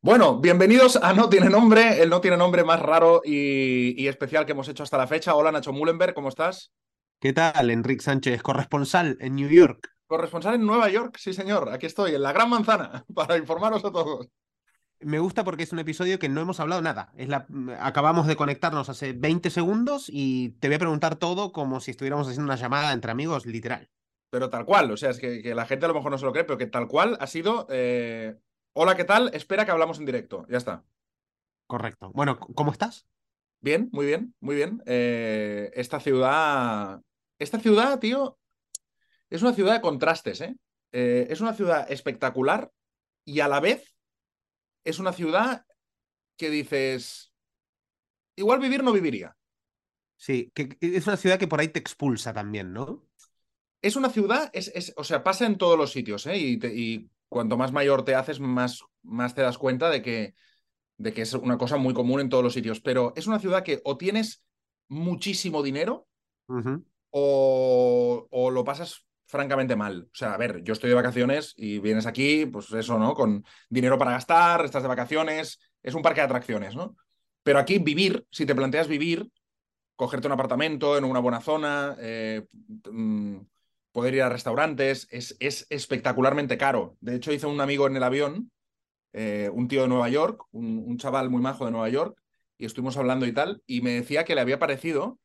Bueno, bienvenidos a No Tiene Nombre, el No Tiene Nombre más raro y, y especial que hemos hecho hasta la fecha. Hola Nacho Mullenberg, ¿cómo estás? ¿Qué tal, Enrique Sánchez, corresponsal en New York? Corresponsal en Nueva York, sí señor, aquí estoy, en la Gran Manzana, para informaros a todos. Me gusta porque es un episodio que no hemos hablado nada. Es la... Acabamos de conectarnos hace 20 segundos y te voy a preguntar todo como si estuviéramos haciendo una llamada entre amigos, literal. Pero tal cual, o sea, es que, que la gente a lo mejor no se lo cree, pero que tal cual ha sido eh, Hola, ¿qué tal? Espera que hablamos en directo. Ya está. Correcto. Bueno, ¿cómo estás? Bien, muy bien, muy bien. Eh, esta ciudad. Esta ciudad, tío, es una ciudad de contrastes, ¿eh? ¿eh? Es una ciudad espectacular y a la vez es una ciudad que dices. Igual vivir no viviría. Sí, que es una ciudad que por ahí te expulsa también, ¿no? Es una ciudad, es, es o sea, pasa en todos los sitios, ¿eh? Y, te, y cuanto más mayor te haces, más, más te das cuenta de que, de que es una cosa muy común en todos los sitios. Pero es una ciudad que o tienes muchísimo dinero uh -huh. o, o, lo pasas francamente mal. O sea, a ver, yo estoy de vacaciones y vienes aquí, pues eso, ¿no? Con dinero para gastar, estás de vacaciones, es un parque de atracciones, ¿no? Pero aquí vivir, si te planteas vivir, cogerte un apartamento en una buena zona, eh, poder ir a restaurantes, es, es, espectacularmente caro. De hecho, hice un amigo en el avión, eh, un tío de Nueva York, un, un, chaval muy majo de Nueva York, y estuvimos hablando y tal, y me decía que le había parecido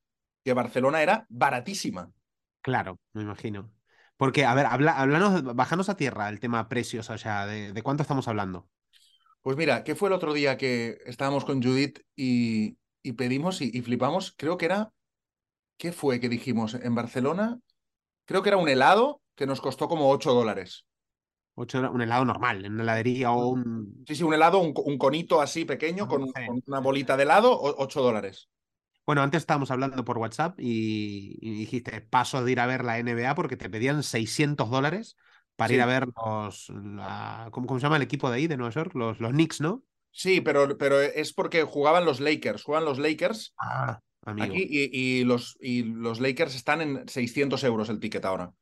que Barcelona era baratísima. Claro, me imagino. Porque, a ver, habla, hablanos, bajanos a tierra el tema precios, o sea, ¿de, de cuánto estamos hablando? Pues mira, ¿qué fue el otro día que estábamos con Judith y, y pedimos y, y, flipamos? Creo que era, ¿qué fue que dijimos? En Barcelona, creo que era un helado que nos costó como 8 dólares. 8, un helado normal, en una heladería o un... Sí, sí, un helado, un, un conito así pequeño con, sí. con, una bolita de helado, 8 dólares. Bueno, antes estábamos hablando por WhatsApp y, y, dijiste, paso de ir a ver la NBA porque te pedían 600 dólares para sí. ir a ver los... La, ¿cómo, ¿cómo, se llama el equipo de ahí, de Nueva York? Los, los Knicks, ¿no? Sí, pero, pero es porque jugaban los Lakers, juegan los Lakers. Ah. Amigo. Aquí y, y, los, y los Lakers están en 600 euros el ticket ahora.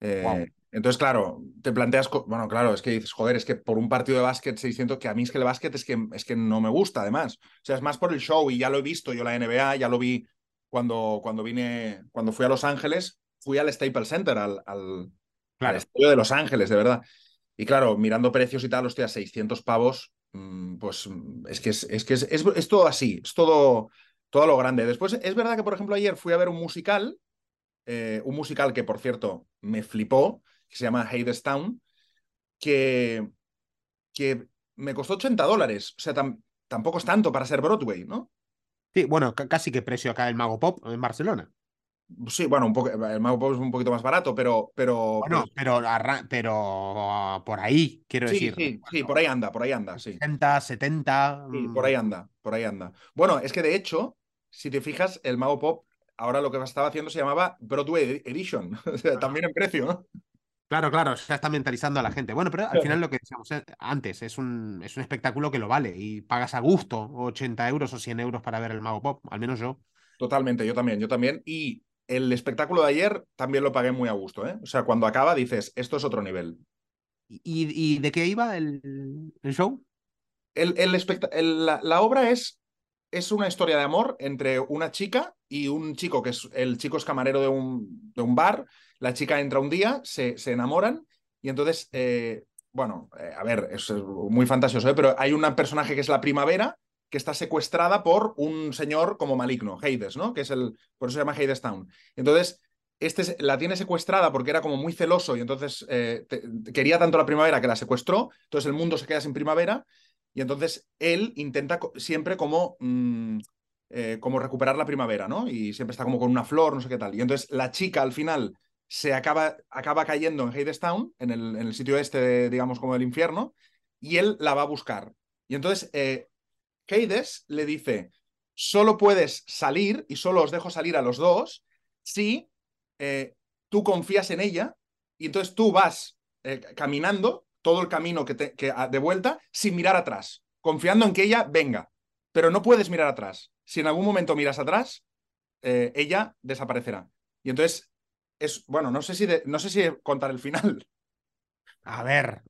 Eh, wow. Entonces, claro, te planteas, bueno, claro, es que dices, joder, es que por un partido de básquet 600, que a mí es que el básquet es que, es que no me gusta, además. O sea, es más por el show y ya lo he visto yo la NBA, ya lo vi cuando, cuando vine, cuando fui a Los Ángeles, fui al Staples Center, al, al, claro. al estadio de Los Ángeles, de verdad. Y claro, mirando precios y tal, hostia, 600 pavos, pues es que es, es, que es, es, es todo así, es todo todo lo grande. Después, es verdad que, por ejemplo, ayer fui a ver un musical, eh, un musical que, por cierto, me flipó, que se llama Hadestown, que, que me costó 80 dólares. O sea, tam, tampoco es tanto para ser Broadway, ¿no? Sí, bueno, casi que precio acá el Mago Pop en Barcelona. Sí, bueno, un poco, el Mago Pop es un poquito más barato, pero. pero bueno, pero, pero uh, por ahí, quiero sí, decir. Sí, sí, por ahí anda, por ahí anda, sí. 60, 70. Sí, por ahí anda, por ahí anda. Bueno, es que de hecho, si te fijas, el Mago Pop ahora lo que estaba haciendo se llamaba Broadway Edition, o sea, también en precio, ¿no? Claro, claro, ya está mentalizando a la gente. Bueno, pero al final lo que decíamos antes, es un, es un espectáculo que lo vale y pagas a gusto 80 euros o 100 euros para ver el Mago Pop, al menos yo. Totalmente, yo también, yo también. Y el espectáculo de ayer también lo pagué muy a gusto, ¿eh? O sea, cuando acaba dices, esto es otro nivel. ¿Y, y de qué iba el, el show? El, el, el la, la obra es es una historia de amor entre una chica y un chico, que es el chico es camarero de un, de un bar, la chica entra un día, se, se enamoran y entonces, eh, bueno, eh, a ver, es muy fantasioso, ¿eh? pero hay un personaje que es la primavera que está secuestrada por un señor como maligno, Hades, ¿no? Que es el, por eso se llama Hadestown. Entonces, este la tiene secuestrada porque era como muy celoso y entonces quería tanto la primavera que la secuestró, entonces el mundo se queda sin primavera y entonces él intenta siempre como, mmm, eh, como recuperar la primavera, ¿no? Y siempre está como con una flor, no sé qué tal. Y entonces la chica al final se acaba, acaba cayendo en Hadestown, en el, en el sitio este, digamos, como del infierno, y él la va a buscar. Y entonces eh, le dice, solo puedes salir y solo os dejo salir a los dos si eh, tú confías en ella y entonces tú vas eh, caminando todo el camino que, te, que de vuelta sin mirar atrás, confiando en que ella venga. Pero no puedes mirar atrás. Si en algún momento miras atrás, eh, ella desaparecerá. Y entonces es, bueno, no sé si, de, no sé si contar el final. A ver,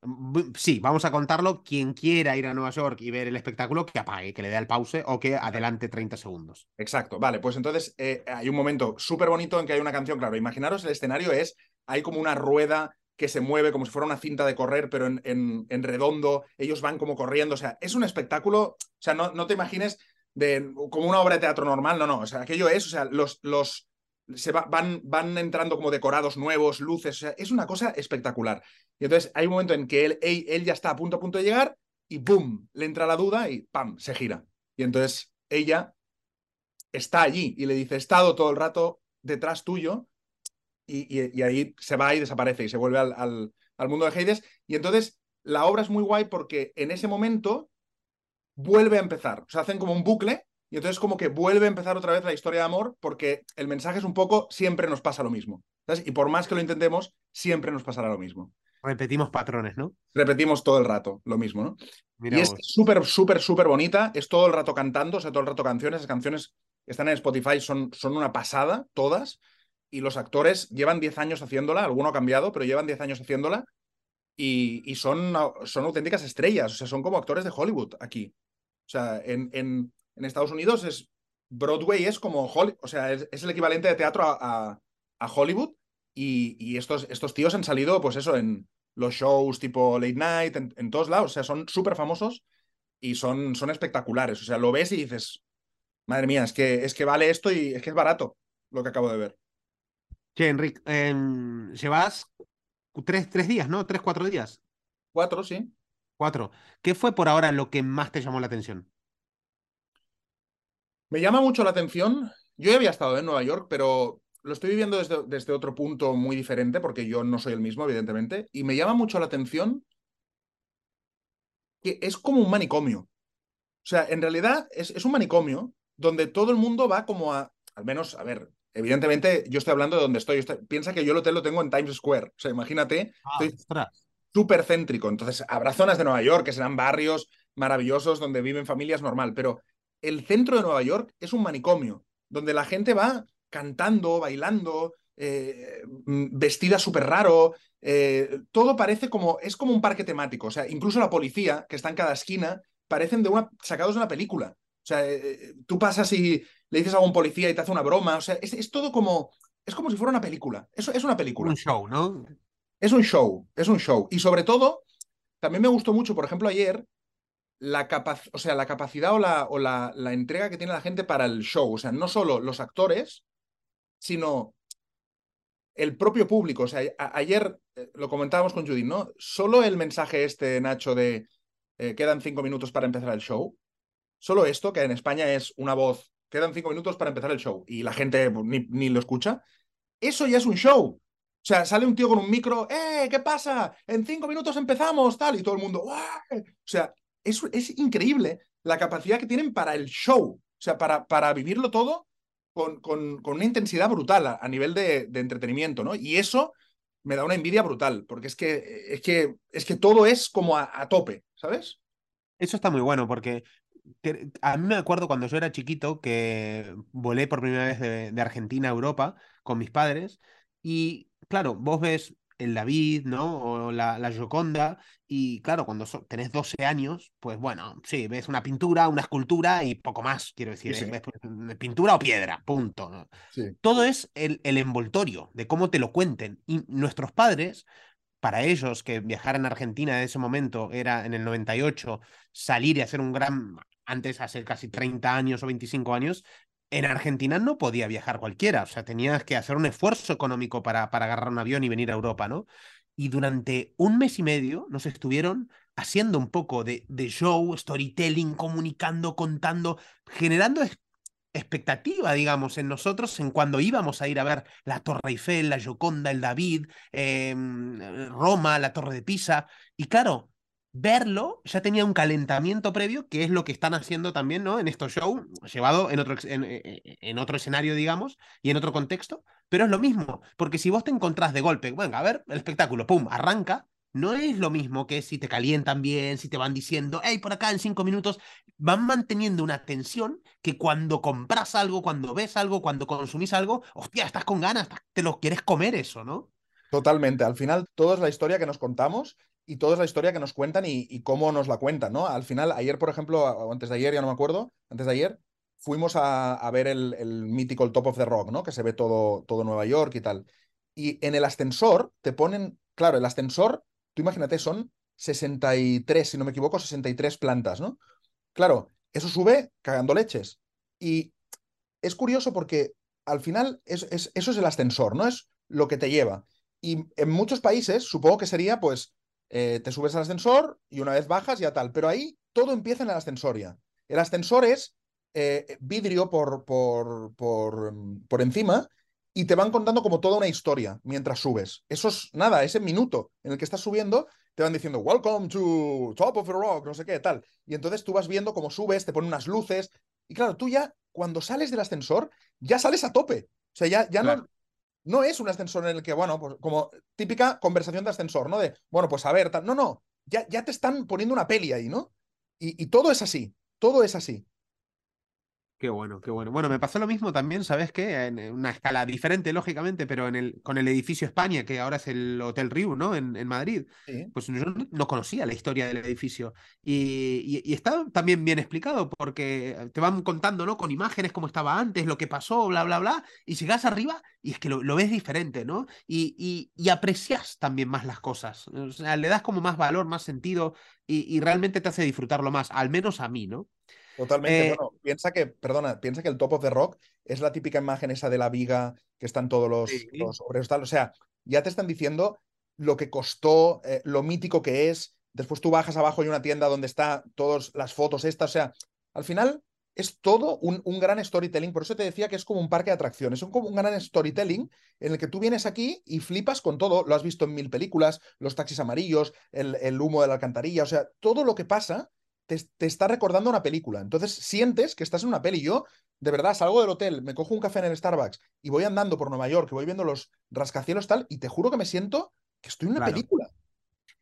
sí, vamos a contarlo. Quien quiera ir a Nueva York y ver el espectáculo, que apague, que le dé el pause o que adelante 30 segundos. Exacto, vale, pues entonces eh, hay un momento súper bonito en que hay una canción, claro, imaginaros el escenario es, hay como una rueda que se mueve como si fuera una cinta de correr, pero en, en, redondo, ellos van como corriendo, o sea, es un espectáculo, o sea, no, no te imagines de, como una obra de teatro normal, no, no, o sea, aquello es, o sea, los, los, se van, van entrando como decorados nuevos, luces, o sea, es una cosa espectacular. Y entonces hay un momento en que él, él, ya está a punto a punto de llegar y ¡boom! Le entra la duda y ¡pam! Se gira. Y entonces ella está allí y le dice, he estado todo el rato detrás tuyo y, y, ahí se va y desaparece y se vuelve al, al, al mundo de Hades. Y entonces la obra es muy guay porque en ese momento vuelve a empezar. O sea, hacen como un bucle y entonces como que vuelve a empezar otra vez la historia de amor porque el mensaje es un poco, siempre nos pasa lo mismo. Y por más que lo intentemos, siempre nos pasará lo mismo. Repetimos patrones, ¿no? Repetimos todo el rato lo mismo, ¿no? y es súper, súper, súper bonita. Es todo el rato cantando, o sea, todo el rato canciones. Las canciones que están en Spotify son, son una pasada, todas. Y los actores llevan 10 años haciéndola, alguno ha cambiado, pero llevan 10 años haciéndola. Y, y, son, son auténticas estrellas, o sea, son como actores de Hollywood aquí. O sea, en, en, en Estados Unidos es Broadway es como Hollywood, o sea, es, el equivalente de teatro a, a, Hollywood y, y, estos, estos tíos han salido, pues eso, en los shows tipo Late Night, en, todos lados, o sea, son súper famosos y son, son espectaculares, o sea, lo ves y dices, madre mía, es que, es que vale esto y es que es barato lo que acabo de ver. Sí, Enrique, llevas tres, tres días, ¿no? Tres, cuatro días. Cuatro, sí. Cuatro. ¿Qué fue por ahora lo que más te llamó la atención? Me llama mucho la atención. Yo ya había estado en Nueva York, pero lo estoy viviendo desde, desde, otro punto muy diferente, porque yo no soy el mismo, evidentemente. Y me llama mucho la atención que es como un manicomio. O sea, en realidad es, es un manicomio donde todo el mundo va como a, al menos, a ver, evidentemente yo estoy hablando de donde estoy. piensa que yo el hotel lo tengo en Times Square. O sea, imagínate, ah, estoy súper céntrico. Entonces, habrá zonas de Nueva York que serán barrios maravillosos donde viven familias normal, pero el centro de Nueva York es un manicomio, donde la gente va cantando, bailando, eh, mm, vestida súper raro. Eh, todo parece como, es como un parque temático. O sea, incluso la policía, que está en cada esquina, parecen de una, sacados de una película. O sea, eh, tú pasas y le dices a un policía y te hace una broma. O sea, es, todo como, es como si fuera una película. Eso es una película. Un show, ¿no? Es un show, es un show. Y sobre todo, también me gustó mucho, por ejemplo, ayer la, o sea, la capacidad o, la, o la, la, entrega que tiene la gente para el show. O sea, no solo los actores, sino el propio público. O sea, ayer eh, lo comentábamos con Judy, ¿no? Solo el mensaje este, Nacho, de eh, quedan cinco minutos para empezar el show. Solo esto, que en España es una voz, quedan cinco minutos para empezar el show y la gente ni, ni lo escucha. Eso ya es un show. O sea, sale un tío con un micro, ¡eh! ¿Qué pasa? En cinco minutos empezamos, tal, y todo el mundo, O sea, es, es increíble la capacidad que tienen para el show, o sea, para, para vivirlo todo con, con, con una intensidad brutal a, nivel de, de, entretenimiento, ¿no? Y eso me da una envidia brutal, porque es que, es que, es que todo es como a, tope, ¿sabes? Eso está muy bueno, porque a mí me acuerdo cuando yo era chiquito que volé por primera vez de, de Argentina a Europa con mis padres y claro, vos ves el David, ¿no? O la, la Gioconda. Y claro, cuando tenés 12 años, pues bueno, sí, ves una pintura, una escultura y poco más, quiero decir. ¿eh? Ves pintura o piedra, punto. Todo es el, el envoltorio de cómo te lo cuenten. Y nuestros padres, para ellos, que viajar en Argentina en ese momento era en el 98, salir y hacer un gran, antes hace casi 30 años o 25 años, en Argentina no podía viajar cualquiera, o sea, tenías que hacer un esfuerzo económico para, para agarrar un avión y venir a Europa, ¿no? Y durante un mes y medio nos estuvieron haciendo un poco de, de show, storytelling, comunicando, contando, generando expectativa, digamos, en nosotros en cuando íbamos a ir a ver la Torre Eiffel, la Gioconda, el David, em, Roma, la Torre de Pisa. Y claro, verlo ya tenía un calentamiento previo, que es lo que están haciendo también, ¿no? En estos shows, llevado en otro, en, eh, eh, en, otro escenario, digamos, y en otro contexto, pero es lo mismo, porque si vos te encontrás de golpe, bueno, a ver, el espectáculo, pum, arranca, no es lo mismo que si te calientan bien, si te van diciendo, hey, por acá en cinco minutos, van manteniendo una tensión que cuando compras algo, cuando ves algo, cuando consumís algo, hostia, estás con ganas, te lo quieres comer eso, ¿no? Totalmente. Al final, todo es la historia que nos contamos y todo es la historia que nos cuentan y, cómo nos la cuentan, ¿no? Al final, ayer, por ejemplo, o antes de ayer, ya no me acuerdo, antes de ayer, fuimos a, ver el, el, mítico Top of the Rock, ¿no? Que se ve todo, todo Nueva York y tal. Y en el ascensor te ponen, claro, el ascensor, tú imagínate, son 63, si no me equivoco, 63 plantas, ¿no? Claro, eso sube cagando leches. Y es curioso porque al final es, eso es el ascensor, ¿no? Es lo que te lleva. Y en muchos países supongo que sería, pues, eh, te subes al ascensor y una vez bajas ya tal, pero ahí todo empieza en el ascensor ya. El ascensor es eh, vidrio por, por, por, por encima y te van contando como toda una historia mientras subes. Eso es nada, ese minuto en el que estás subiendo, te van diciendo, Welcome to Top of the Rock, no sé qué, tal. Y entonces tú vas viendo cómo subes, te ponen unas luces. Y claro, tú ya, cuando sales del ascensor, ya sales a tope. O sea, ya, ya no, no es un ascensor en el que, bueno, pues como típica conversación de ascensor, ¿no? De, bueno, pues a ver, tal. No, no, ya, ya te están poniendo una peli ahí, ¿no? Y, y todo es así, todo es así. Qué bueno, qué bueno. Bueno, me pasó lo mismo también, ¿sabes qué? En una escala diferente, lógicamente, pero en el, con el edificio España, que ahora es el Hotel Riu, ¿no? En, en Madrid. Pues yo no conocía la historia del edificio. Y, y, está también bien explicado, porque te van contando, ¿no? Con imágenes cómo estaba antes, lo que pasó, bla, bla, bla. Y llegas arriba y es que lo, lo ves diferente, ¿no? Y, y, aprecias también más las cosas. O sea, le das como más valor, más sentido y realmente te hace disfrutarlo más, al menos a mí, ¿no? Totalmente. Eh, bueno, piensa que, perdona, piensa que el top of the rock es la típica imagen esa de la viga que están todos los, obreros tal. O sea, ya te están diciendo lo que costó, eh, lo mítico que es. Después tú bajas abajo y hay una tienda donde está todas las fotos estas. O sea, al final es todo un, un, gran storytelling. Por eso te decía que es como un parque de atracciones. Es como un gran storytelling en el que tú vienes aquí y flipas con todo. Lo has visto en mil películas, los taxis amarillos, el, el humo de la alcantarilla. O sea, todo lo que pasa te, está recordando una película. Entonces sientes que estás en una peli. Yo, de verdad, salgo del hotel, me cojo un café en el Starbucks y voy andando por Nueva York, y voy viendo los rascacielos tal, y te juro que me siento que estoy en una película.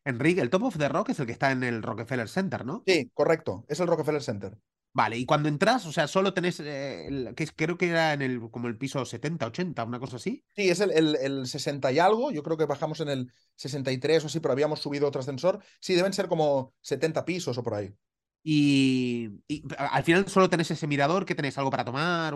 Enrique, el Top of the Rock es el que está en el Rockefeller Center, ¿no? Sí, correcto, es el Rockefeller Center. Vale, y cuando entras, o sea, solo tenés, eh, que creo que era en el, como el piso 70, 80, una cosa así. Sí, es el, el, el, 60 y algo, yo creo que bajamos en el 63 o así, pero habíamos subido otro ascensor. Sí, deben ser como 70 pisos o por ahí. Y, al final solo tenés ese mirador, que tenéis algo para tomar,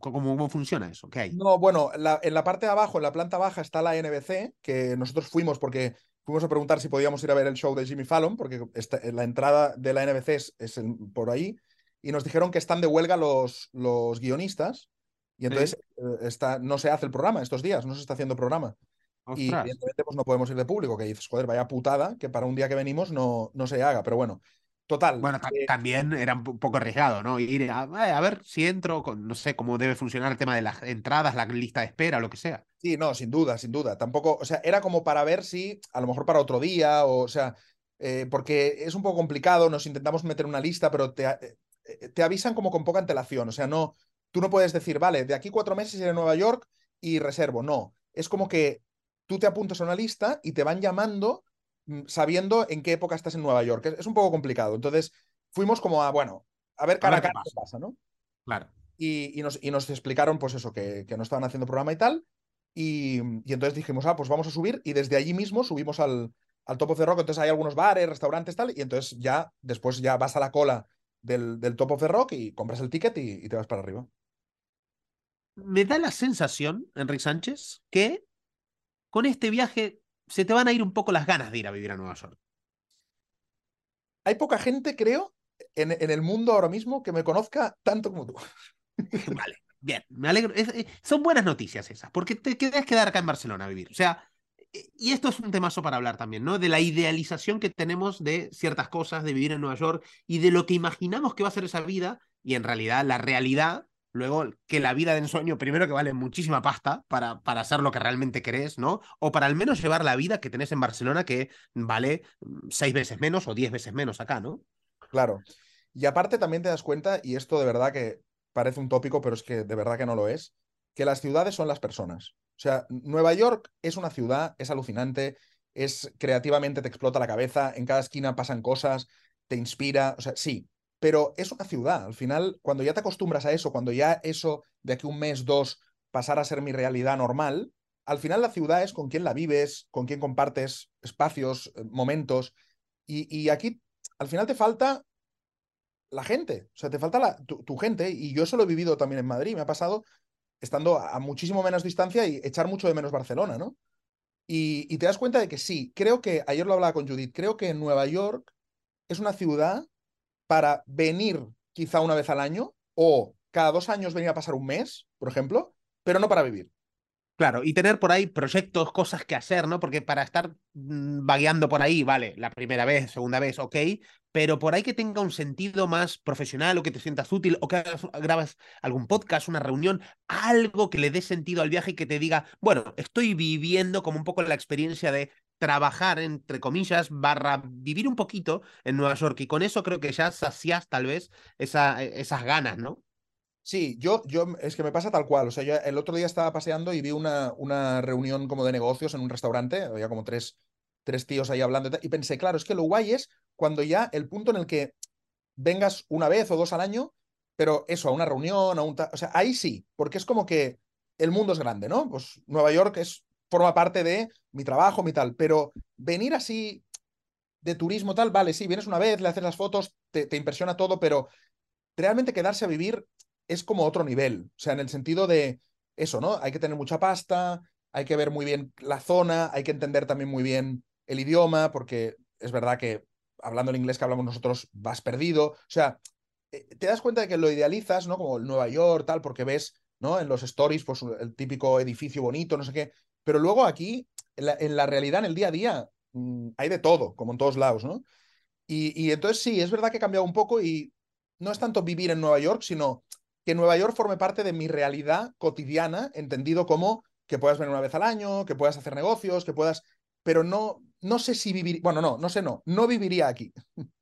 ¿cómo, funciona eso? ¿Qué hay? No, bueno, en la parte de abajo, en la planta baja, está la NBC, que nosotros fuimos porque fuimos a preguntar si podíamos ir a ver el show de Jimmy Fallon, porque la entrada de la NBC es, por ahí, y nos dijeron que están de huelga los, los guionistas, y entonces eh, está, no se hace el programa estos días, no se está haciendo programa. Y evidentemente pues no podemos ir de público, que dices, joder, vaya putada que para un día que venimos no, no se haga, pero bueno. Total. Bueno, eh, también era un poco arriesgado, ¿no? Ir a, eh, a, ver si entro, con, no sé cómo debe funcionar el tema de las entradas, la lista de espera, lo que sea. Sí, no, sin duda, sin duda. Tampoco, o sea, era como para ver si, a lo mejor para otro día, o, o sea, eh, porque es un poco complicado, nos intentamos meter una lista, pero te, te avisan como con poca antelación. O sea, no, tú no puedes decir, vale, de aquí cuatro meses iré a Nueva York y reservo. No, es como que tú te apuntas a una lista y te van llamando sabiendo en qué época estás en Nueva York. Es, un poco complicado. Entonces, fuimos como a, bueno, a ver cara a, cara qué pasa, ¿no? Claro. Y, nos, y, nos, explicaron, pues eso, que, que, no estaban haciendo programa y tal. Y, y, entonces dijimos, ah, pues vamos a subir. Y desde allí mismo subimos al, al Top of the Rock. Entonces hay algunos bares, restaurantes, tal. Y entonces ya, después ya vas a la cola del, del Top of the Rock y compras el ticket y, y te vas para arriba. Me da la sensación, Enrique Sánchez, que con este viaje se te van a ir un poco las ganas de ir a vivir a Nueva York. Hay poca gente, creo, en, el mundo ahora mismo que me conozca tanto como tú. vale, bien, me alegro. Eh, son buenas noticias esas, porque te quedas quedar acá en Barcelona a vivir. O sea, eh, y esto es un temazo para hablar también, ¿no? De la idealización que tenemos de ciertas cosas, de vivir en Nueva York y de lo que imaginamos que va a ser esa vida y en realidad la realidad Luego, que la vida de ensueño, primero que vale muchísima pasta para, para hacer lo que realmente querés, ¿no? O para al menos llevar la vida que tenés en Barcelona, que vale mm, seis veces menos o diez veces menos acá, ¿no? Claro. Y aparte también te das cuenta, y esto de verdad que parece un tópico, pero es que de verdad que no lo es, que las ciudades son las personas. O sea, Nueva York es una ciudad, es alucinante, es creativamente te explota la cabeza, en cada esquina pasan cosas, te inspira, o sea, sí, pero es una ciudad. Al final, cuando ya te acostumbras a eso, cuando ya eso de aquí un mes, dos, pasar a ser mi realidad normal, al final la ciudad es con quién la vives, con quién compartes espacios, eh, momentos. Y, y aquí al final te falta la gente, o sea, te falta la, tu, gente. Y yo eso lo he vivido también en Madrid. Me ha pasado estando a muchísimo menos distancia y echar mucho de menos Barcelona, ¿no? Y, y te das cuenta de que sí, creo que, ayer lo hablaba con Judith, creo que Nueva York es una ciudad para venir quizá una vez al año o cada dos años venir a pasar un mes, por ejemplo, pero no para vivir. Claro, y tener por ahí proyectos, cosas que hacer, ¿no? Porque para estar mm, vagueando por ahí, vale, la primera vez, segunda vez, ok, pero por ahí que tenga un sentido más profesional o que te sientas útil o que grabas algún podcast, una reunión, algo que le dé sentido al viaje y que te diga, bueno, estoy viviendo como un poco la experiencia de trabajar, entre comillas, barra vivir un poquito en Nueva York y con eso creo que ya sacias tal vez esa, e, esas ganas, ¿no? Sí, yo, yo, es que me pasa tal cual. O sea, yo el otro día estaba paseando y vi una, una reunión como de negocios en un restaurante. Había como tres, tres tíos ahí hablando y, pensé, claro, es que lo guay es cuando ya el punto en el que vengas una vez o dos al año, pero eso, a una reunión, a un... O sea, ahí sí, porque es como que el mundo es grande, ¿no? Pues Nueva York es, forma parte de mi trabajo, mi tal, pero venir así de turismo tal, vale, sí, vienes una vez, le haces las fotos, te, impresiona todo, pero realmente quedarse a vivir es como otro nivel. O sea, en el sentido de eso, ¿no? Hay que tener mucha pasta, hay que ver muy bien la zona, hay que entender también muy bien el idioma, porque es verdad que hablando el inglés que hablamos nosotros vas perdido. O sea, eh, te das cuenta de que lo idealizas, ¿no? Como el Nueva York, tal, porque ves, ¿no? En los stories, pues el típico edificio bonito, no sé qué. Pero luego aquí, en la, realidad, en el día a día, mm, hay de todo, como en todos lados, ¿no? Y, y entonces sí, es verdad que ha cambiado un poco y no es tanto vivir en Nueva York, sino que Nueva York forme parte de mi realidad cotidiana, entendido como que puedas venir una vez al año, que puedas hacer negocios, que puedas, pero no, no sé si vivir, bueno, no, no sé, no, no viviría aquí.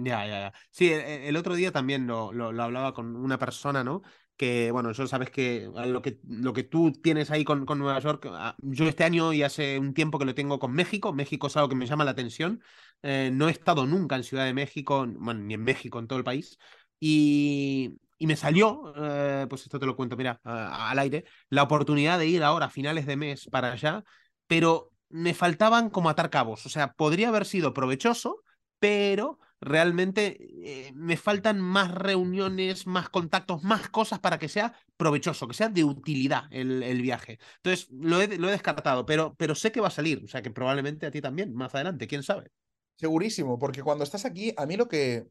Ya, ya, ya. Sí, e, e, el, otro día también lo, lo, hablaba con una persona, ¿no? Que, bueno, yo sabes que lo que, lo que tú tienes ahí con, con Nueva York, ah, yo este año y hace un tiempo que lo tengo con México, México es algo que me llama la atención. Eh, no he estado nunca en Ciudad de México, bueno, ni en México, en todo el país. Y, y me salió, eh, pues esto te lo cuento, mira, al aire, la oportunidad de ir ahora a finales de mes para allá, pero me faltaban como atar cabos. O sea, podría haber sido provechoso, pero realmente eh, me faltan más reuniones, más contactos, más cosas para que sea provechoso, que sea de utilidad el, el viaje. Entonces, lo he, lo he descartado, pero, pero sé que va a salir. O sea, que probablemente a ti también, más adelante, quién sabe. Segurísimo, porque cuando estás aquí, a mí lo que,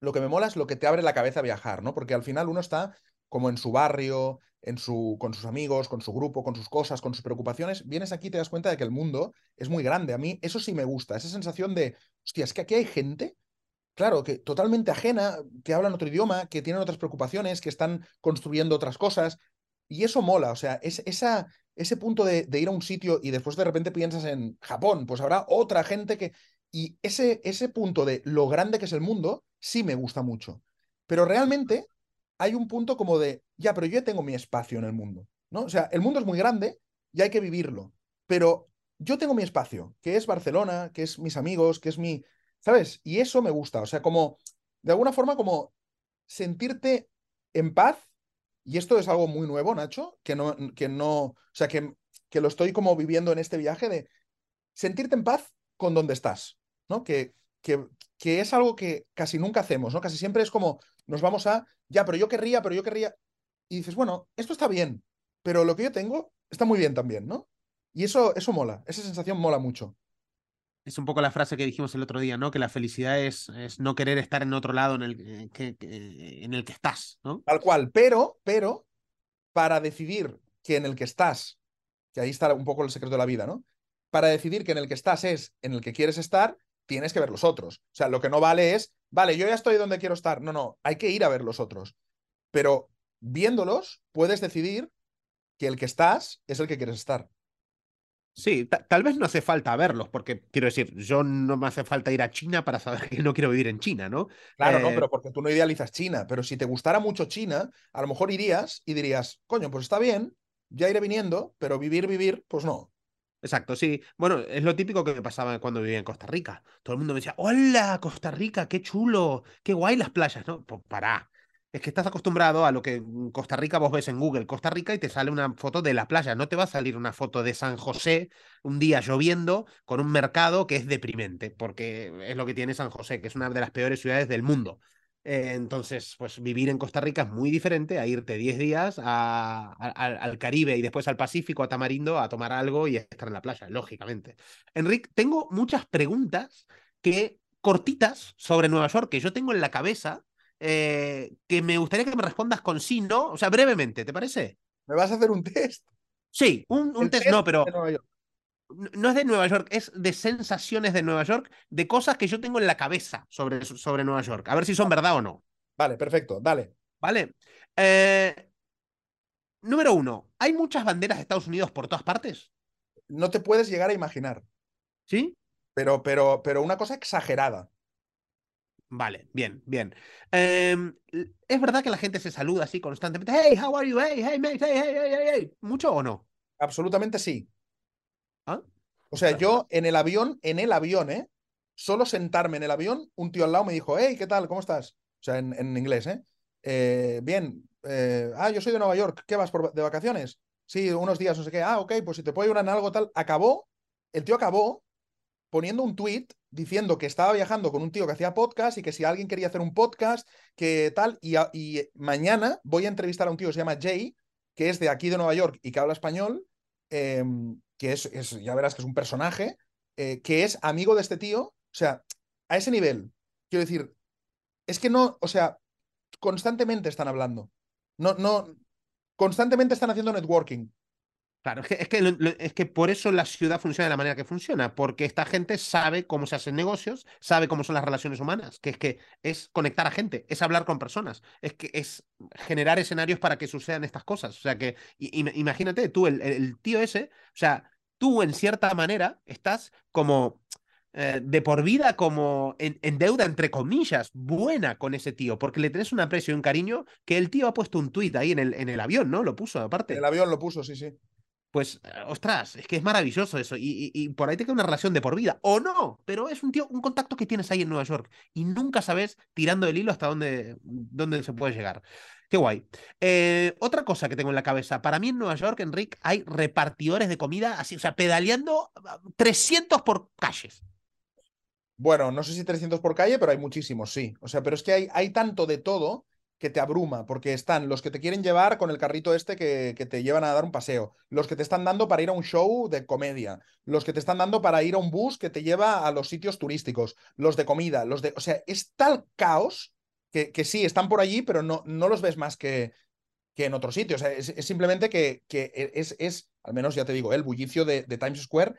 lo que me mola es lo que te abre la cabeza viajar, ¿no? Porque al final uno está como en su barrio, en su, con sus amigos, con su grupo, con sus cosas, con sus preocupaciones. Vienes aquí y te das cuenta de que el mundo es muy grande. A mí eso sí me gusta, esa sensación de, hostia, es que aquí hay gente, claro, que totalmente ajena, que hablan otro idioma, que tienen otras preocupaciones, que están construyendo otras cosas. Y eso mola, o sea, es, esa, ese punto de, de ir a un sitio y después de repente piensas en Japón, pues habrá otra gente que... Y ese, ese punto de lo grande que es el mundo, sí me gusta mucho. Pero realmente hay un punto como de, ya, pero yo ya tengo mi espacio en el mundo, ¿no? O sea, el mundo es muy grande y hay que vivirlo, pero yo tengo mi espacio, que es Barcelona, que es mis amigos, que es mi, ¿sabes? Y eso me gusta, o sea, como, de alguna forma, como sentirte en paz, y esto es algo muy nuevo, Nacho, que no, que no, o sea, que, que lo estoy como viviendo en este viaje de sentirte en paz con donde estás, ¿no? Que, que, es algo que casi nunca hacemos, ¿no? Casi siempre es como nos vamos a, ya, pero yo querría, pero yo querría. Y dices, bueno, esto está bien, pero lo que yo tengo está muy bien también, ¿no? Y eso, eso mola, esa sensación mola mucho. Es un poco la frase que dijimos el otro día, ¿no? Que la felicidad es, es no querer estar en otro lado en el eh, que, en el que estás, ¿no? Tal cual, pero, pero, para decidir que en el que estás, que ahí está un poco el secreto de la vida, ¿no? Para decidir que en el que estás es en el que quieres estar, tienes que ver los otros. O sea, lo que no vale es, vale, yo ya estoy donde quiero estar. No, no, hay que ir a ver los otros. Pero viéndolos, puedes decidir que el que estás es el que quieres estar. Sí, tal vez no hace falta verlos, porque quiero decir, yo no me hace falta ir a China para saber que no quiero vivir en China, ¿no? Claro, no, eh, pero porque tú no idealizas China. Pero si te gustara mucho China, a lo mejor irías y dirías, coño, pues está bien, ya iré viniendo, pero vivir, vivir, pues no. Exacto, sí. Bueno, es lo típico que me pasaba cuando vivía en Costa Rica. Todo el mundo me decía, hola, Costa Rica, qué chulo, qué guay las playas, ¿no? Pues para. es que estás acostumbrado a lo que en Costa Rica vos ves en Google, Costa Rica, y te sale una foto de la playa. No te va a salir una foto de San José un día lloviendo con un mercado que es deprimente, porque es lo que tiene San José, que es una de las peores ciudades del mundo. Eh, entonces, pues vivir en Costa Rica es muy diferente a irte 10 días a, a, al Caribe y después al Pacífico, a Tamarindo, a tomar algo y estar en la playa, lógicamente. Enrique, tengo muchas preguntas que cortitas sobre Nueva York que yo tengo en la cabeza eh, que me gustaría que me respondas con sí, no, o sea, brevemente, ¿te parece? ¿Me vas a hacer un test? Sí, un, un test, test, no, pero no es de Nueva York, es de sensaciones de Nueva York, de cosas que yo tengo en la cabeza sobre, sobre Nueva York. A ver si son verdad o no. Vale, perfecto, dale. Vale. Eh, número uno, ¿hay muchas banderas de Estados Unidos por todas partes? No te puedes llegar a imaginar. ¿Sí? Pero, pero, pero una cosa exagerada. Vale, bien, bien. Eh, ¿Es verdad que la gente se saluda así constantemente? Hey, how are you? Hey, hey, mate, hey, hey, hey, hey, hey. ¿Mucho o no? Absolutamente sí. ¿Ah? O sea, yo en el avión, en el avión, ¿eh? Solo sentarme en el avión, un tío al lado me dijo, hey, ¿qué tal? ¿Cómo estás? O sea, en, en inglés, ¿eh? eh bien. Eh, ah, yo soy de Nueva York. ¿Qué vas por, de vacaciones? Sí, unos días, no sé qué. Ah, ok, pues si te puedo ayudar en algo tal. Acabó, el tío acabó poniendo un tweet diciendo que estaba viajando con un tío que hacía podcast y que si alguien quería hacer un podcast, que tal, y, y mañana voy a entrevistar a un tío que se llama Jay, que es de aquí de Nueva York y que habla español, eh, que es, es, ya verás que es un personaje, eh, que es amigo de este tío, o sea, a ese nivel, quiero decir, es que no, o sea, constantemente están hablando, no, no, constantemente están haciendo networking, Claro, es que, es que, por eso la ciudad funciona de la manera que funciona, porque esta gente sabe cómo se hacen negocios, sabe cómo son las relaciones humanas, que es que es conectar a gente, es hablar con personas, es que es generar escenarios para que sucedan estas cosas. O sea que imagínate, tú, el, el tío ese, o sea, tú en cierta manera estás como eh, de por vida como en, en, deuda, entre comillas, buena con ese tío, porque le tenés un aprecio y un cariño que el tío ha puesto un tuit ahí en el, en el avión, ¿no? Lo puso aparte. El avión lo puso, sí, sí pues, ostras, es que es maravilloso eso. Y, por ahí te queda una relación de por vida. O no, pero es un tío, un contacto que tienes ahí en Nueva York. Y nunca sabes, tirando el hilo, hasta dónde, dónde se puede llegar. Qué guay. Eh, otra cosa que tengo en la cabeza. Para mí en Nueva York, Enrique, hay repartidores de comida así, o sea, pedaleando 300 por calles. Bueno, no sé si 300 por calle, pero hay muchísimos, sí. O sea, pero es que hay, hay tanto de todo que te abruma, porque están los que te quieren llevar con el carrito este que, que, te llevan a dar un paseo, los que te están dando para ir a un show de comedia, los que te están dando para ir a un bus que te lleva a los sitios turísticos, los de comida, los de... O sea, es tal caos que, que sí, están por allí, pero no, no los ves más que, que en otros sitios. O sea, es, es, simplemente que, que es, es, al menos ya te digo, el bullicio de, de Times Square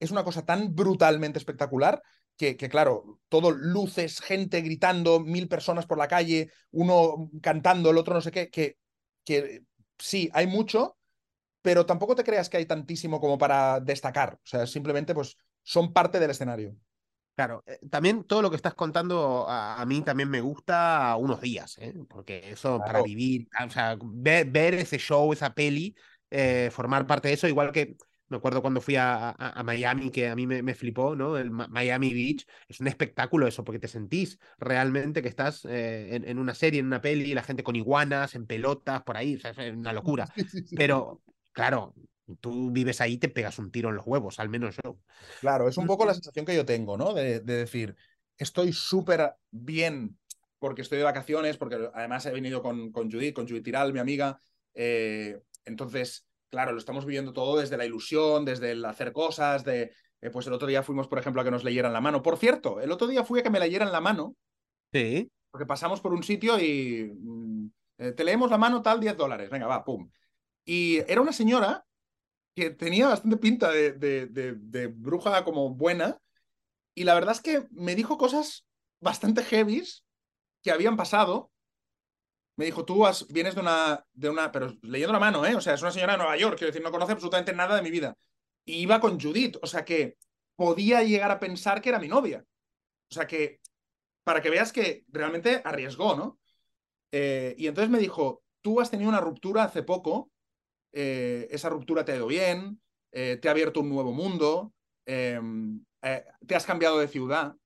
es una cosa tan brutalmente espectacular que, que, claro, todo luces, gente gritando, mil personas por la calle, uno cantando, el otro no sé qué, que, que sí, hay mucho, pero tampoco te creas que hay tantísimo como para destacar. O sea, simplemente pues son parte del escenario. Claro, eh, también todo lo que estás contando a, a mí también me gusta unos días, ¿eh? porque eso claro. para vivir, o sea, ver, ver, ese show, esa peli, eh, formar parte de eso, igual que me acuerdo cuando fui a, a, a, Miami, que a mí me, me, flipó, ¿no? El Miami Beach. Es un espectáculo eso, porque te sentís realmente que estás eh, en, en, una serie, en una peli, la gente con iguanas, en pelotas, por ahí. O sea, es una locura. Pero, claro, tú vives ahí y te pegas un tiro en los huevos, al menos yo. Claro, es un poco la sensación que yo tengo, ¿no? De, de decir, estoy súper bien porque estoy de vacaciones, porque además he venido con, con Judith, con Judith Tiral, mi amiga. Eh, entonces claro, lo estamos viviendo todo desde la ilusión, desde el hacer cosas, de, eh, pues el otro día fuimos, por ejemplo, a que nos leyeran la mano. Por cierto, el otro día fui a que me leyeran la mano. Sí. Porque pasamos por un sitio y mm, eh, te leemos la mano tal 10 dólares. Venga, va, pum. Y era una señora que tenía bastante pinta de, de, de, de bruja como buena. Y la verdad es que me dijo cosas bastante heavies que habían pasado me dijo, tú has, vienes de una, de una, pero leyendo la mano, ¿eh? O sea, es una señora de Nueva York, quiero decir, no conoce absolutamente nada de mi vida. Y iba con Judith, o sea que podía llegar a pensar que era mi novia. O sea que, para que veas que realmente arriesgó, ¿no? Eh, y entonces me dijo, tú has tenido una ruptura hace poco, eh, esa ruptura te ha ido bien, eh, te ha abierto un nuevo mundo, em, te has cambiado de ciudad.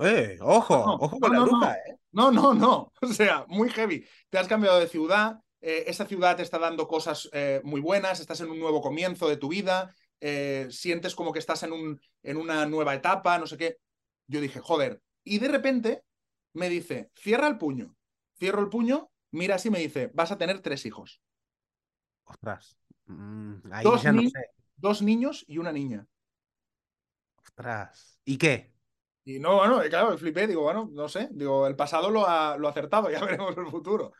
Eh, ojo, No, ojo no, con la no, bruja, no. ¿eh? No, no, no. O sea, muy heavy. Te has cambiado de ciudad, eh, esa ciudad te está dando cosas eh, muy buenas, estás en un nuevo comienzo de tu vida, eh, sientes como que estás en, un, en una nueva etapa, no sé qué. Yo dije, joder. Y de repente me dice, cierra el puño. Cierro el puño, mira así y me dice, vas a tener tres hijos. Ostras. mm, ahí Dos, ya no sé. dos niños y una niña. Ostras. ¿Y qué? Y no, bueno, claro, flipé, digo, bueno, no sé, digo, el pasado lo ha, lo acertado, ya veremos el futuro.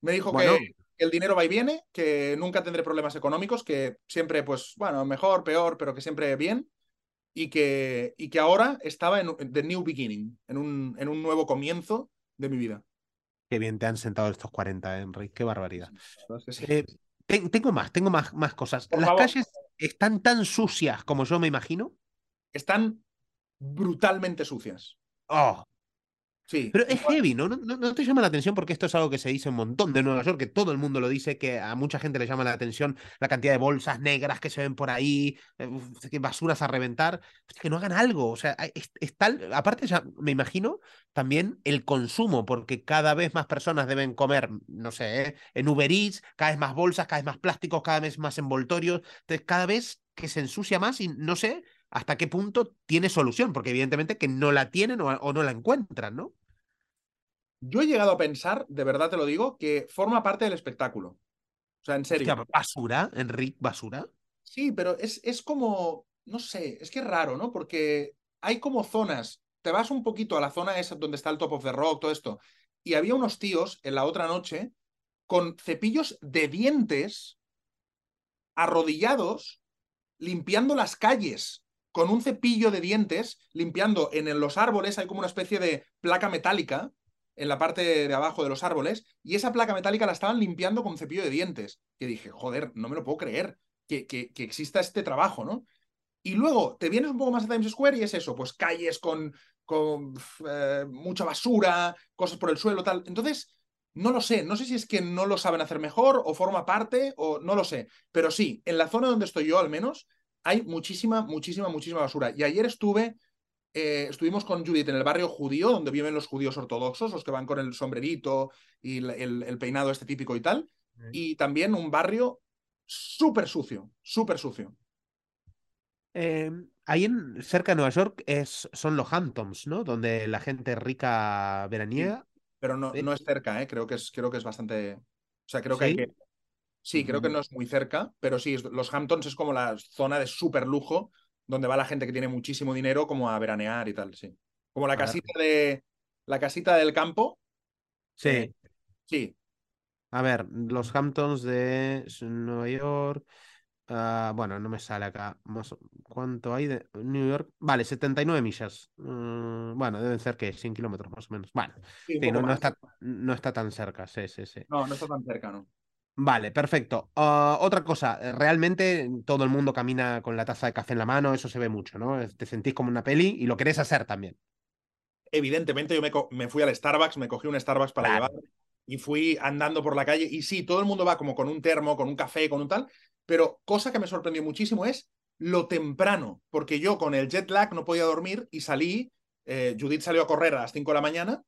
Me dijo Bueno. que el dinero va y viene, que nunca tendré problemas económicos, que siempre, pues, bueno, mejor, peor, pero que siempre bien, y que, y que ahora estaba en the new beginning, en un, en un nuevo comienzo de mi vida. Qué bien te han sentado estos 40, Enrique. Qué barbaridad. Sí. Eh, ten- tengo más, tengo más, más cosas. Por ¿Las favor. calles están tan sucias como yo me imagino? Están brutalmente sucias. Oh, Sí. pero es heavy, ¿no? ¿No, no- te llama la atención? Porque esto es algo que se dice un montón de Nueva York, que todo el mundo lo dice, que a mucha gente le llama la atención la cantidad de bolsas negras que se ven por ahí, eh, que basuras a reventar. Que no hagan algo. O sea, es, es tal. Aparte, ya me imagino también el consumo, porque cada vez más personas deben comer, no sé, ¿eh? en Uber Eats, cada vez más bolsas, cada vez más plásticos, cada vez más envoltorios. Entonces, cada vez que se ensucia más y no sé hasta qué punto tiene solución, porque evidentemente que no la tienen o, o no la encuentran, ¿no? Yo he llegado a pensar, de verdad te lo digo, que forma parte del espectáculo. O sea, en serio. Hostia, basura, Enric, basura. Sí, pero es, es como, no sé, es que es raro, ¿no? Porque hay como zonas, te vas un poquito a la zona esa donde está el Top of the Rock, todo esto, y había unos tíos en la otra noche con cepillos de dientes arrodillados limpiando las calles con un cepillo de dientes, limpiando en los árboles, hay como una especie de placa metálica en la parte de abajo de los árboles, y esa placa metálica la estaban limpiando con cepillo de dientes. Que dije, joder, no me lo puedo creer que, que, que exista este trabajo, ¿no? Y luego te vienes un poco más a Times Square y es eso, pues calles con, con eh, mucha basura, cosas por el suelo, tal. Entonces, no lo sé, no sé si es que no lo saben hacer mejor o forma parte o no lo sé, pero sí, en la zona donde estoy yo al menos hay muchísima, muchísima, muchísima basura. Y ayer estuve, eh, estuvimos con Judith en el barrio judío, donde viven los judíos ortodoxos, los que van con el sombrerito y el, el, el peinado este típico y tal, y también un barrio súper sucio, súper sucio. Eh, ahí en, cerca de Nueva York es, son los Hamptons, ¿no? Donde la gente rica veraniega. Pero no, no es cerca, ¿eh? Creo que es, creo que es bastante. O sea, creo que hay que. Sí, creo que no es muy cerca, pero sí, los Hamptons es como la zona de súper lujo donde va la gente que tiene muchísimo dinero como a veranear y tal, sí. Como la A ver. casita de. La casita del campo, Sí. Eh, sí. A ver, los Hamptons de Nueva York. ah, bueno, no me sale acá. Más ¿Cuánto hay de New York? Vale, 79 millas. Mm, bueno, deben ser que 100 kilómetros más o menos. Bueno, sí, sí, no, no está, no está tan cerca. Sí, sí, sí. No, no está tan cerca, ¿no? Vale, perfecto. Ah, otra cosa, eh, realmente todo el mundo camina con la taza de café en la mano, eso se ve mucho, ¿no? Te sentís como una peli y lo querés hacer también. Evidentemente, yo me, me fui al Starbucks, me cogí un Starbucks para Claro. llevar y fui andando por la calle. Y sí, todo el mundo va como con un termo, con un café, con un tal. Pero cosa que me sorprendió muchísimo es lo temprano, porque yo con el jet lag no podía dormir y salí. eh, Judith salió a correr a las 5 de la mañana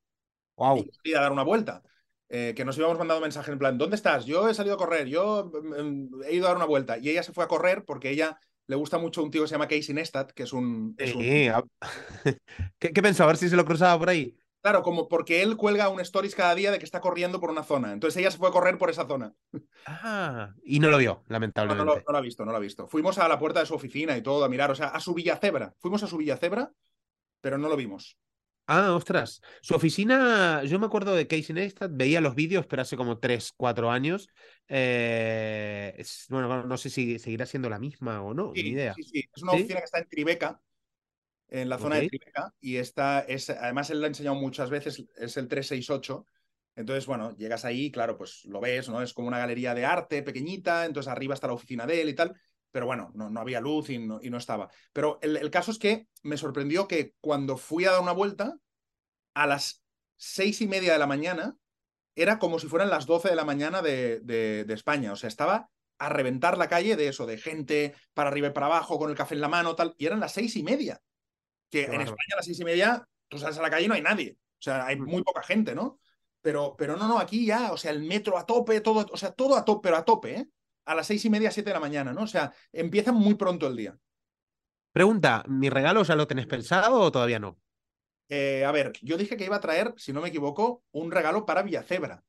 Wow. y salí a dar una vuelta. Eh, que nos íbamos mandando mensajes en plan, ¿dónde estás? Yo he salido a correr, yo mm, he ido a dar una vuelta. Y ella se fue a correr porque ella le gusta mucho un tío que se llama Casey Neistat, que es un... Es un ¿Qué, qué pensó? A ver si se lo cruzaba por ahí. Claro, como porque él cuelga un stories cada día de que está corriendo por una zona. Entonces ella se fue a correr por esa zona. Ah, y no lo vio, No, no, lamentablemente. no lo ha visto, no lo ha visto. Fuimos a la puerta de su oficina y todo a mirar, o sea, a su Villa Cebra. Fuimos a su Villa Cebra, pero no lo vimos. Ah, ostras. Su oficina, yo me acuerdo de Casey Neistat, veía los vídeos, pero hace como 3, 4 años. Eh, es- bueno, no sé si seguirá siendo la misma o no, ni Sí, idea. sí, sí. Es una ¿Sí? oficina que está en Tribeca, en la zona de Tribeca, y esta es, además él lo ha enseñado muchas veces, es el 368. Entonces, bueno, llegas ahí, claro, pues lo ves, ¿no? Es como una galería de arte pequeñita, entonces arriba está la oficina de él y tal, pero bueno, no, no había luz y no, y no estaba. Pero el, el caso es que me sorprendió que cuando fui a dar una vuelta, a las seis y media de la mañana, era como si fueran las 12 de la mañana de, de- de España. O sea, estaba a reventar la calle de eso, de gente para arriba y para abajo, con el café en la mano, tal, y eran las seis y media. Que en. España a las seis y media tú sales a la calle y no hay nadie. O sea, hay muy poca gente, ¿no? Pero, pero no, no, aquí ya, o sea, el metro a tope, todo, o sea, todo a tope, pero a tope, ¿eh? A las seis y media, siete de la mañana, ¿no? O sea, empieza muy pronto el día. Pregunta, ¿mi regalo ya lo tenés pensado o todavía no? Eh, a ver, yo dije que iba a traer, si no me equivoco, un regalo para Villacebra.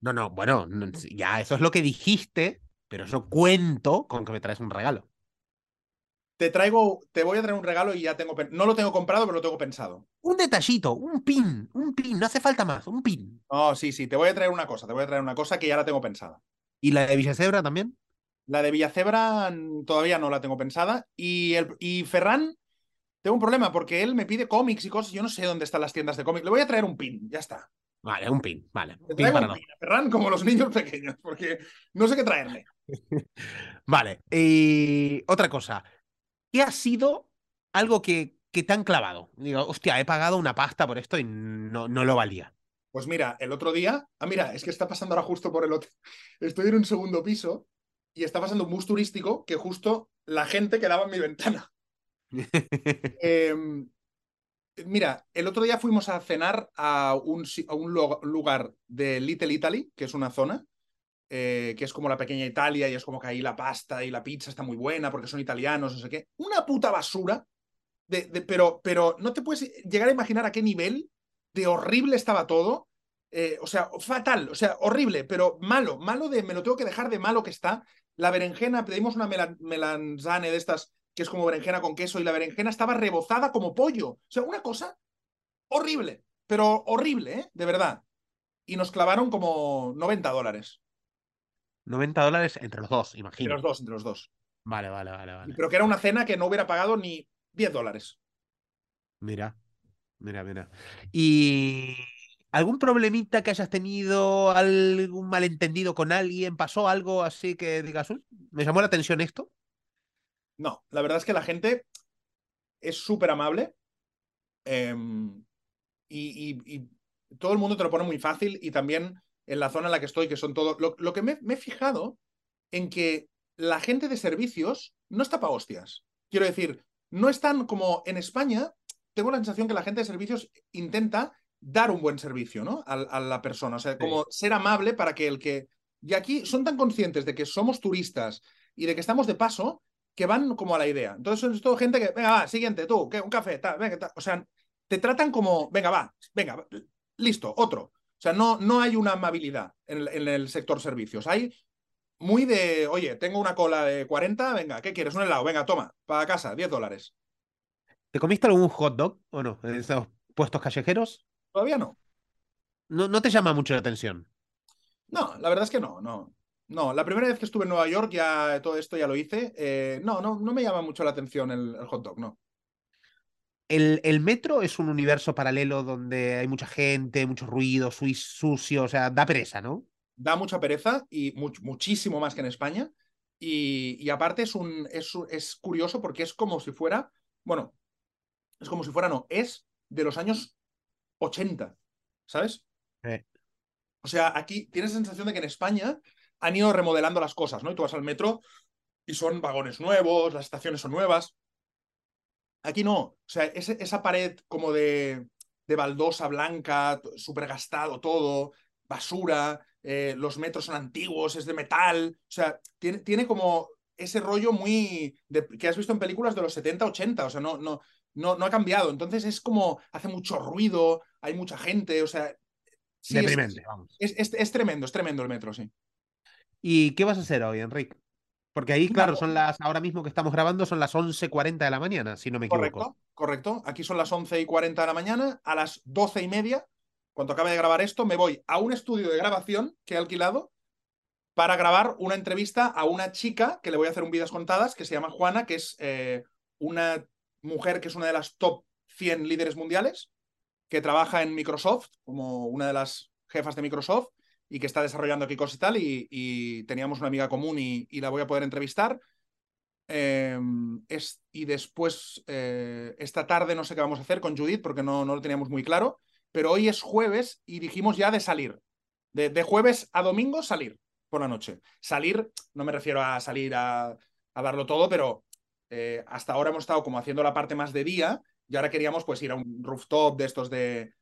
No, no, bueno, no, ya eso es lo que dijiste, pero yo cuento con que me traes un regalo. Te traigo, te voy a traer un regalo y ya tengo, no lo tengo comprado, pero lo tengo pensado. Un detallito, un pin, un pin, no hace falta más, un pin. No, sí, sí, te voy a traer una cosa, te voy a traer una cosa que ya la tengo pensada. ¿Y la de Villasebra también? La de Villacebra todavía no la tengo pensada. Y, el, y Ferran, tengo un problema porque él me pide cómics y cosas. Yo no sé dónde están las tiendas de cómics. Le voy a traer un pin, ya está. Vale, un pin, vale. Le Pin traigo para un los- pin a Ferran como los niños pequeños, porque no sé qué traerle. Vale, y otra cosa. ¿Qué ha sido algo que, que te han clavado? Digo, hostia, he pagado una pasta por esto y no, no lo valía. Pues mira, el otro día. Ah, mira, es que está pasando ahora justo por el hotel. Estoy en un segundo piso y está pasando un bus turístico que justo la gente quedaba en mi ventana. Eh, mira, el otro día fuimos a cenar a un, a un lugar de Little Italy, que es una zona, eh, que es como la pequeña Italia y es como que ahí la pasta y la pizza está muy buena porque son italianos, no sé qué. Una puta basura, de, de- pero, pero no te puedes llegar a imaginar a qué nivel de horrible estaba todo. Eh, o sea, fatal, o sea, horrible, pero malo, malo de, me lo tengo que dejar de malo que está. La berenjena, pedimos una melan- melanzane de estas, que es como berenjena con queso, y la berenjena estaba rebozada como pollo. O sea, una cosa horrible, pero horrible, ¿eh? De verdad. Y nos clavaron como 90 dólares. 90 dólares entre los dos, Entre imagino. los dos, entre los dos. Vale, vale, vale, vale. Pero que era una cena que no hubiera pagado ni 10 dólares. Mira, mira, mira. ¿Y algún problemita que hayas tenido, algún malentendido con alguien? ¿Pasó algo así que digas, "Uy, me llamó la atención esto? No, la verdad es que la gente es súper amable eh, y, todo el mundo te lo pone muy fácil y también en la zona en la que estoy, que son todos... Lo, que me, he fijado en que la gente de servicios no está para hostias. Quiero decir, no están como en España, tengo la sensación que la gente de servicios intenta dar un buen servicio, ¿no? A, a la persona, o sea, como ser amable para que el que... Y aquí son tan conscientes de que somos turistas y de que estamos de paso que van como a la idea. Entonces es todo gente que, venga, va, siguiente, tú, ¿qué? Un café, tal, venga, tal. O sea, te tratan como, venga, va, venga, listo, otro. O sea, no, no hay una amabilidad en el, en el sector servicios. Hay muy de, oye, tengo una cola de 40, venga, ¿qué quieres? Un helado, venga, toma, para casa, 10 dólares. ¿Te comiste algún hot dog o no? En esos puestos callejeros. Todavía no. No, no te llama mucho la atención. No, la verdad es que no, no. No, la primera vez que estuve en Nueva York ya todo esto ya lo hice. Eh, no, no, no me llama mucho la atención el, el hot dog, no. El, el metro es un universo paralelo donde hay mucha gente, mucho ruido, sucio, o sea, da pereza, ¿no? Da mucha pereza y much- muchísimo más que en España. Y, y aparte es, un, es, un- es curioso porque es como si fuera, bueno, es como si fuera, no, es de los años 80, ¿sabes? O sea, aquí tienes la sensación de que en España han ido remodelando las cosas, ¿no? Y tú vas al metro y son vagones nuevos, las estaciones son nuevas. Aquí no. O sea, ese- esa pared como de, de baldosa blanca, súper gastado todo, basura, eh, los metros son antiguos, es de metal. O sea, tiene, tiene como ese rollo muy de- que has visto en películas de los 70, 80. O sea, no, no, no, no ha cambiado. Entonces es como hace mucho ruido, hay mucha gente. O sea, sí, es- Deprimente, vamos. es, es- es tremendo, es tremendo el metro, sí. ¿Y qué vas a hacer hoy, Enrique? Porque ahí, claro, son las, ahora mismo que estamos grabando, son las 11.40 de la mañana, si no me equivoco. Correcto, correcto. Aquí son las 11 y 40 de la mañana. A las 12 y media, cuando acabe de grabar esto, me voy a un estudio de grabación que he alquilado para grabar una entrevista a una chica que le voy a hacer un vidas contadas, que se llama Juana, que es eh, una mujer que es una de las top 100 líderes mundiales, que trabaja en Microsoft como una de las jefas de Microsoft y que está desarrollando aquí cosas y tal, y, teníamos una amiga común y, la voy a poder entrevistar. Eh, es, y después, eh, esta tarde no sé qué vamos a hacer con Judith porque no, no lo teníamos muy claro, pero hoy es jueves y dijimos ya de salir. De, de jueves a domingo salir por la noche. Salir, no me refiero a salir a, a darlo todo, pero eh, hasta ahora hemos estado como haciendo la parte más de día y ahora queríamos pues ir a un rooftop de estos de,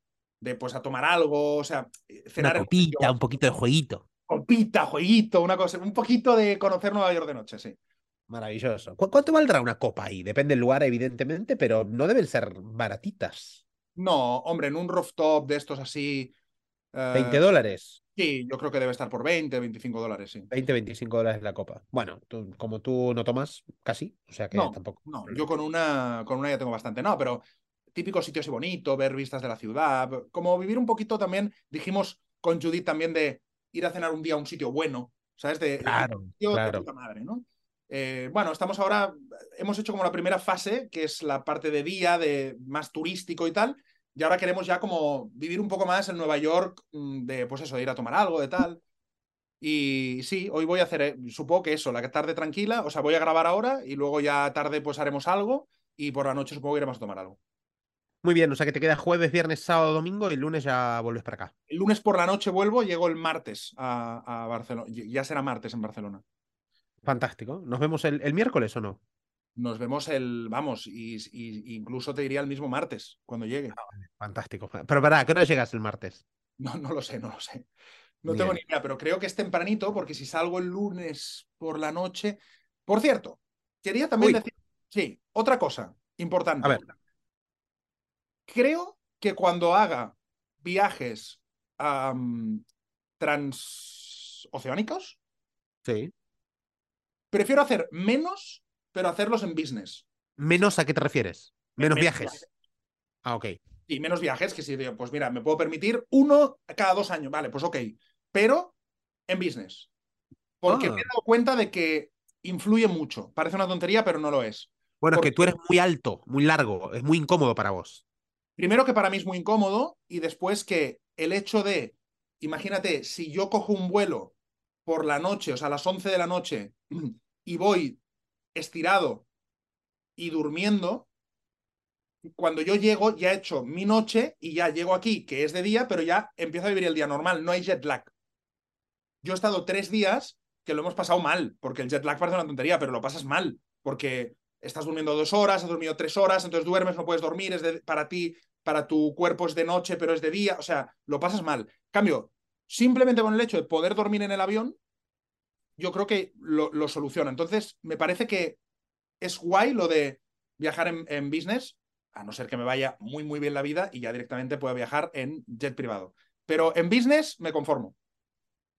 de pues a tomar algo, o sea, cenar Una copita, un poquito de jueguito. Copita, jueguito, una cosa, un poquito de conocer Nueva York de noche, sí. Maravilloso. ¿Cuánto valdrá una copa ahí? Depende del lugar, evidentemente, pero no deben ser baratitas. No, hombre, en un rooftop de estos así. Uh, ¿20 dólares? Sí, yo creo que debe estar por 20, 25 dólares, sí. 20, 25 dólares la copa. Bueno, tú, como tú no tomas casi, o sea que no, tampoco. No, yo con una, con una ya tengo bastante. No, pero típico sitio así bonito, ver vistas de la ciudad, como vivir un poquito también, dijimos con Judith también de ir a cenar un día a un sitio bueno, ¿sabes? De, claro, claro. puta madre, ¿no? Eh, bueno, estamos ahora, hemos hecho como la primera fase, que es la parte de día, de más turístico y tal, y ahora queremos ya como vivir un poco más en Nueva York, de pues eso, de ir a tomar algo, de tal. Y sí, hoy voy a hacer, eh, supongo que eso, la tarde tranquila, o sea, voy a grabar ahora y luego ya tarde pues haremos algo y por la noche supongo que iremos a tomar algo. Muy bien, o sea que te queda jueves, viernes, sábado, domingo y el lunes ya vuelves para acá. El lunes por la noche vuelvo, llego el martes a, a Barcelona, ya será martes en Barcelona. Fantástico. ¿Nos vemos el, el miércoles o no? Nos vemos el, vamos, y, y, incluso te diría el mismo martes, cuando llegue. Ah, vale. Fantástico. Pero para, ¿qué hora llegas el martes? No, no lo sé, no lo sé. No Bien. tengo ni idea, pero creo que es tempranito, porque si salgo el lunes por la noche. Por cierto, quería también Uy. decir. Sí, otra cosa importante. A ver. Creo que cuando haga viajes um, transoceánicos, sí. prefiero hacer menos, pero hacerlos en business. ¿Menos a qué te refieres? Menos, menos viajes. viajes. Ah, ok. Y menos viajes, que si digo, pues mira, me puedo permitir uno cada dos años, vale, pues ok. Pero en business. Porque Ah. me he dado cuenta de que influye mucho. Parece una tontería, pero no lo es. Bueno, es que tú eres muy alto, muy largo, es muy incómodo para vos. Primero que para mí es muy incómodo y después que el hecho de, imagínate, si yo cojo un vuelo por la noche, o sea, a las 11 de la noche, y voy estirado y durmiendo, cuando yo llego ya he hecho mi noche y ya llego aquí, que es de día, pero ya empiezo a vivir el día normal, no hay jet lag. Yo he estado tres días que lo hemos pasado mal, porque el jet lag parece una tontería, pero lo pasas mal, porque estás durmiendo dos horas, has dormido tres horas, entonces duermes, no puedes dormir, es de, para ti, para tu cuerpo es de noche, pero es de día, o sea, lo pasas mal. Cambio, simplemente con el hecho de poder dormir en el avión, yo creo que lo, lo soluciona. Entonces, me parece que es guay lo de viajar en, business, a no ser que me vaya muy, muy bien la vida y ya directamente pueda viajar en jet privado. Pero en business me conformo.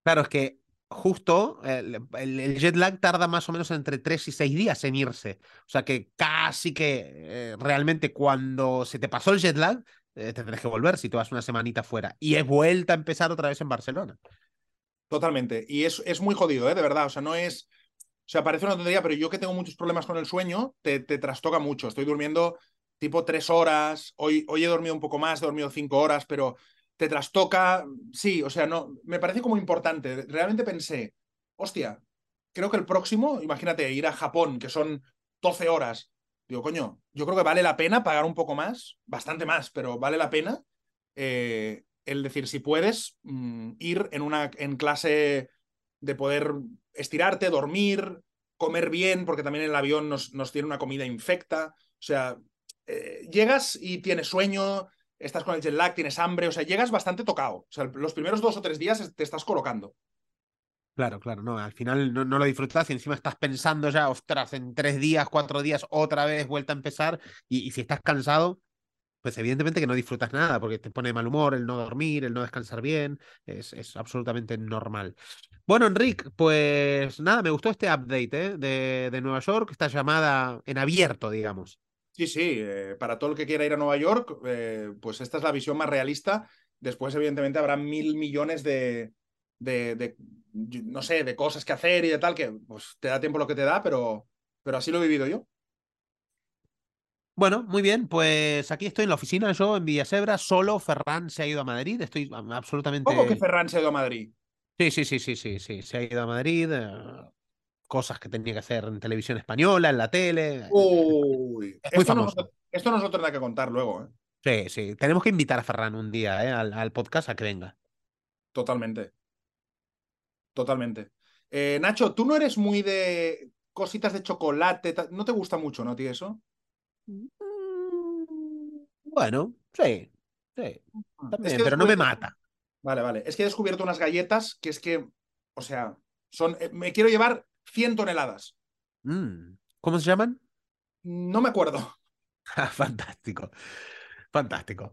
Claro, es que justo el, jet lag tarda más o menos entre 3 y 6 días en irse. O sea que casi que eh, realmente cuando se te pasó el jet lag, eh, tendrás que volver si te vas una semanita fuera. Y es vuelta a empezar otra vez en Barcelona. Totalmente. Y es, es muy jodido, ¿eh? de verdad. O sea, no es. O sea, parece una tontería, pero yo que tengo muchos problemas con el sueño, te, te trastoca mucho. Estoy durmiendo tipo tres horas. Hoy, hoy he dormido un poco más, he dormido cinco horas, pero te trastoca. Sí, o sea, no. Me parece como importante. Realmente pensé, hostia, creo que el próximo, imagínate, ir a Japón, que son 12 horas. Digo, coño, yo creo que vale la pena pagar un poco más, bastante más, pero vale la pena. Eh, el decir, si puedes, mmm, ir en una en clase de poder estirarte, dormir, comer bien, porque también el avión nos, nos tiene una comida infecta. O sea, eh, llegas y tienes sueño, estás con el jet lag, tienes hambre, o sea, llegas bastante tocado. O sea, los primeros dos o tres días te estás colocando. Claro, claro, no, al final no, no, lo disfrutas y encima estás pensando ya, ostras, en tres días, cuatro días, otra vez vuelta a empezar y si estás cansado, pues evidentemente que no disfrutas nada porque te pone mal humor el no dormir, el no descansar bien, es, es absolutamente normal. Bueno, Enric, pues nada, me gustó este update ¿eh? de, de, Nueva York, esta llamada en abierto, digamos. Sí, sí, eh, para todo el que quiera ir a Nueva York, eh, pues esta es la visión más realista. Después, evidentemente, habrá mil millones de, de, de, no sé, de cosas que hacer y de tal, que pues te da tiempo lo que te da, pero, pero así lo he vivido yo. Bueno, muy bien, pues aquí estoy en la oficina, yo en Villasebra, solo Ferran se ha ido a Madrid, estoy absolutamente... ¿Cómo que Ferran se ha ido a Madrid? Sí, sí, sí, sí, sí, sí, se ha ido a Madrid, eh, cosas que tenía que hacer en televisión española, en la tele. Uy, es muy esto famoso. Nos, esto nos tendrá que contar luego, ¿eh? Sí, sí, tenemos que invitar a Ferran un día, ¿eh? al, al podcast a que venga. Totalmente. Totalmente. Eh, Nacho, tú no eres muy de cositas de chocolate, no te gusta mucho, ¿no, tío, eso? Mm, Bueno, sí, sí. También, Es que pero no me mata. Vale, vale. Es que he descubierto unas galletas que es que, o sea, son. eh, Me quiero llevar 100 toneladas. Mm. ¿Cómo se llaman? No me acuerdo. Ah, Fantástico. Fantástico.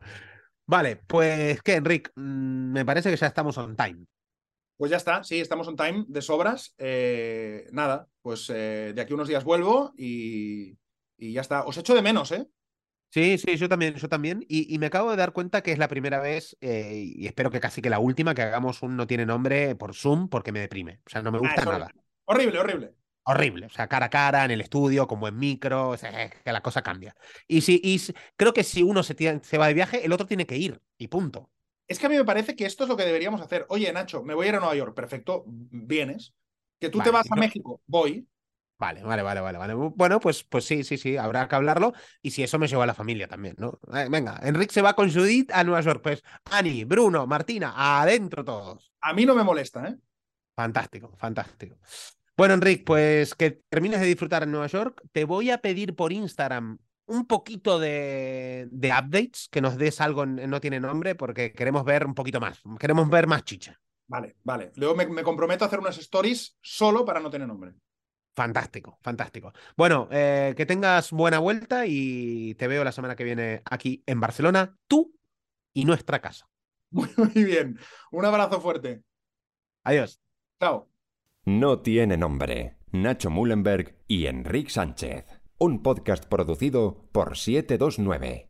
Vale, pues ¿qué, Enric? Mm, Me parece que ya estamos on time. Pues ya está, sí, estamos on time de sobras. Eh, nada, pues eh, de aquí a unos días vuelvo y, y ya está. Os echo de menos, ¿eh? Sí, sí, yo también, yo también. Y, y me acabo de dar cuenta que es la primera vez, eh, y espero que casi que la última, que hagamos un no tiene nombre por Zoom porque me deprime. O sea, no me Ah, gusta nada. horrible. Horrible, horrible. O sea, cara a cara, en el estudio, con buen micro, o sea, es que la cosa cambia. Y si, y creo que si uno se, se va de viaje, el otro tiene que ir. Y punto. Es que a mí me parece que esto es lo que deberíamos hacer. Oye, Nacho, me voy a ir a Nueva York. Perfecto, vienes. Que tú te vas a no- México. Voy. Vale, vale, vale, vale, vale. Bueno, pues, pues sí, sí, sí, habrá que hablarlo. Y si eso me lleva a la familia también, ¿no? Eh, venga, Enrique se va con Judith a Nueva York. Pues Ani, Bruno, Martina, adentro todos. A mí no me molesta, ¿eh? Fantástico, fantástico. Bueno, Enrique, pues que termines de disfrutar en Nueva York. Te voy a pedir por Instagram un poquito de, de updates, que nos des algo en, No Tiene Nombre, porque queremos ver un poquito más. Queremos ver más chicha. Vale, vale. Luego me, me comprometo a hacer unas stories solo para no tener nombre. Fantástico, fantástico. Bueno, eh, que tengas buena vuelta y te veo la semana que viene aquí en Barcelona, tú y nuestra casa. Muy, bien. Un abrazo fuerte. Adiós. Chao. No tiene nombre. Nacho Mullenberg y Enrique Sánchez. Un podcast producido por 729.